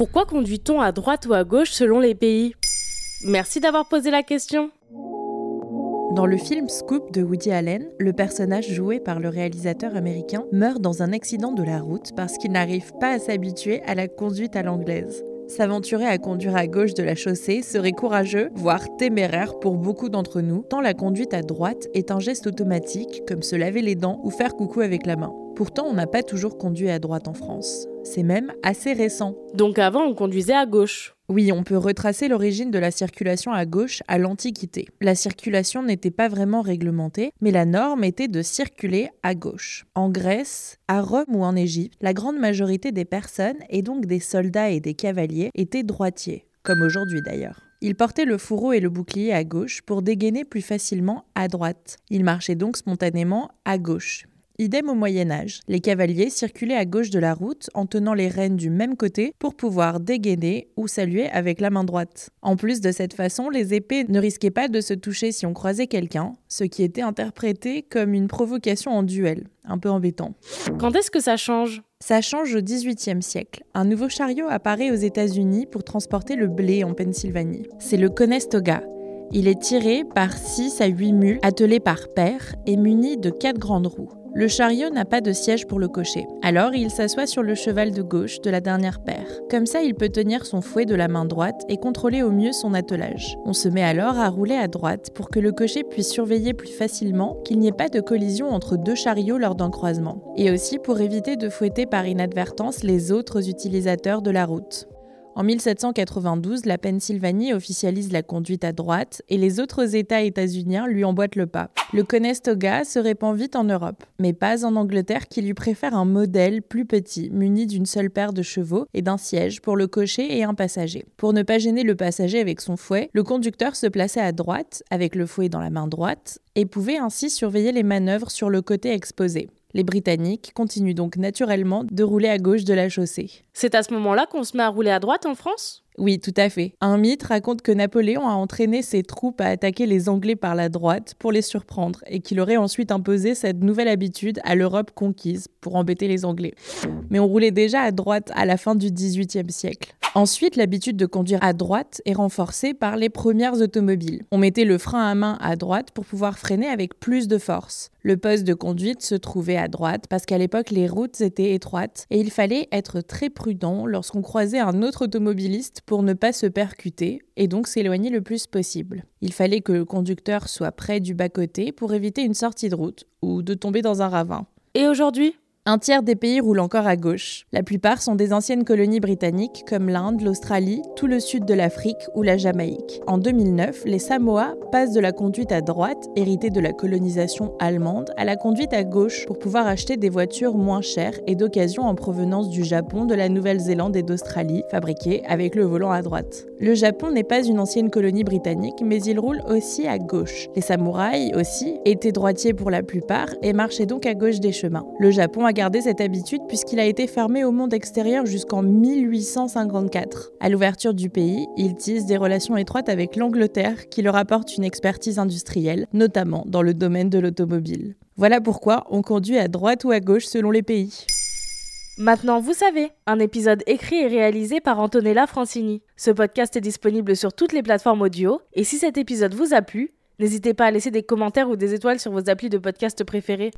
Pourquoi conduit-on à droite ou à gauche selon les pays? Merci d'avoir posé la question. Dans le film Scoop de Woody Allen, le personnage joué par le réalisateur américain meurt dans un accident de la route parce qu'il n'arrive pas à s'habituer à la conduite à l'anglaise. S'aventurer à conduire à gauche de la chaussée serait courageux, voire téméraire pour beaucoup d'entre nous, tant la conduite à droite est un geste automatique, comme se laver les dents ou faire coucou avec la main. Pourtant, on n'a pas toujours conduit à droite en France. C'est même assez récent. Donc avant, on conduisait à gauche. Oui, on peut retracer l'origine de la circulation à gauche à l'Antiquité. La circulation n'était pas vraiment réglementée, mais la norme était de circuler à gauche. En Grèce, à Rome ou en Égypte, la grande majorité des personnes, et donc des soldats et des cavaliers, étaient droitiers, comme aujourd'hui d'ailleurs. Ils portaient le fourreau et le bouclier à gauche pour dégainer plus facilement à droite. Ils marchaient donc spontanément à gauche. Idem au Moyen Âge. Les cavaliers circulaient à gauche de la route en tenant les rênes du même côté pour pouvoir dégainer ou saluer avec la main droite. En plus de cette façon, les épées ne risquaient pas de se toucher si on croisait quelqu'un, ce qui était interprété comme une provocation en duel. Un peu embêtant. Quand est-ce que ça change? Ça change au XVIIIe siècle. Un nouveau chariot apparaît aux États-Unis pour transporter le blé en Pennsylvanie. C'est le Conestoga. Il est tiré par 6 à 8 mules attelées par paire et muni de 4 grandes roues. Le chariot n'a pas de siège pour le cocher, alors il s'assoit sur le cheval de gauche de la dernière paire. Comme ça, il peut tenir son fouet de la main droite et contrôler au mieux son attelage. On se met alors à rouler à droite pour que le cocher puisse surveiller plus facilement qu'il n'y ait pas de collision entre deux chariots lors d'un croisement, et aussi pour éviter de fouetter par inadvertance les autres utilisateurs de la route. En 1792, la Pennsylvanie officialise la conduite à droite et les autres États états-uniens lui emboîtent le pas. Le Conestoga se répand vite en Europe, mais pas en Angleterre qui lui préfère un modèle plus petit, muni d'une seule paire de chevaux et d'un siège pour le cocher et un passager. Pour ne pas gêner le passager avec son fouet, le conducteur se plaçait à droite, avec le fouet dans la main droite, et pouvait ainsi surveiller les manœuvres sur le côté exposé. Les Britanniques continuent donc naturellement de rouler à gauche de la chaussée. C'est à ce moment-là qu'on se met à rouler à droite en France? Oui, tout à fait. Un mythe raconte que Napoléon a entraîné ses troupes à attaquer les Anglais par la droite pour les surprendre et qu'il aurait ensuite imposé cette nouvelle habitude à l'Europe conquise pour embêter les Anglais. Mais on roulait déjà à droite à la fin du XVIIIe siècle. Ensuite, l'habitude de conduire à droite est renforcée par les premières automobiles. On mettait le frein à main à droite pour pouvoir freiner avec plus de force. Le poste de conduite se trouvait à droite parce qu'à l'époque les routes étaient étroites et il fallait être très prudent lorsqu'on croisait un autre automobiliste pour ne pas se percuter et donc s'éloigner le plus possible. Il fallait que le conducteur soit près du bas-côté pour éviter une sortie de route ou de tomber dans un ravin. Et aujourd'hui un tiers des pays roulent encore à gauche. La plupart sont des anciennes colonies britanniques comme l'Inde, l'Australie, tout le sud de l'Afrique ou la Jamaïque. En 2009, les Samoa passent de la conduite à droite, héritée de la colonisation allemande, à la conduite à gauche pour pouvoir acheter des voitures moins chères et d'occasion en provenance du Japon, de la Nouvelle-Zélande et d'Australie, fabriquées avec le volant à droite. Le Japon n'est pas une ancienne colonie britannique, mais il roule aussi à gauche. Les samouraïs aussi étaient droitiers pour la plupart et marchaient donc à gauche des chemins. Le Japon gardé cette habitude puisqu'il a été fermé au monde extérieur jusqu'en 1854. À l'ouverture du pays, il tisse des relations étroites avec l'Angleterre qui leur apporte une expertise industrielle, notamment dans le domaine de l'automobile. Voilà pourquoi on conduit à droite ou à gauche selon les pays. Maintenant, vous savez, un épisode écrit et réalisé par Antonella Francini. Ce podcast est disponible sur toutes les plateformes audio, et si cet épisode vous a plu, n'hésitez pas à laisser des commentaires ou des étoiles sur vos applis de podcast préférés.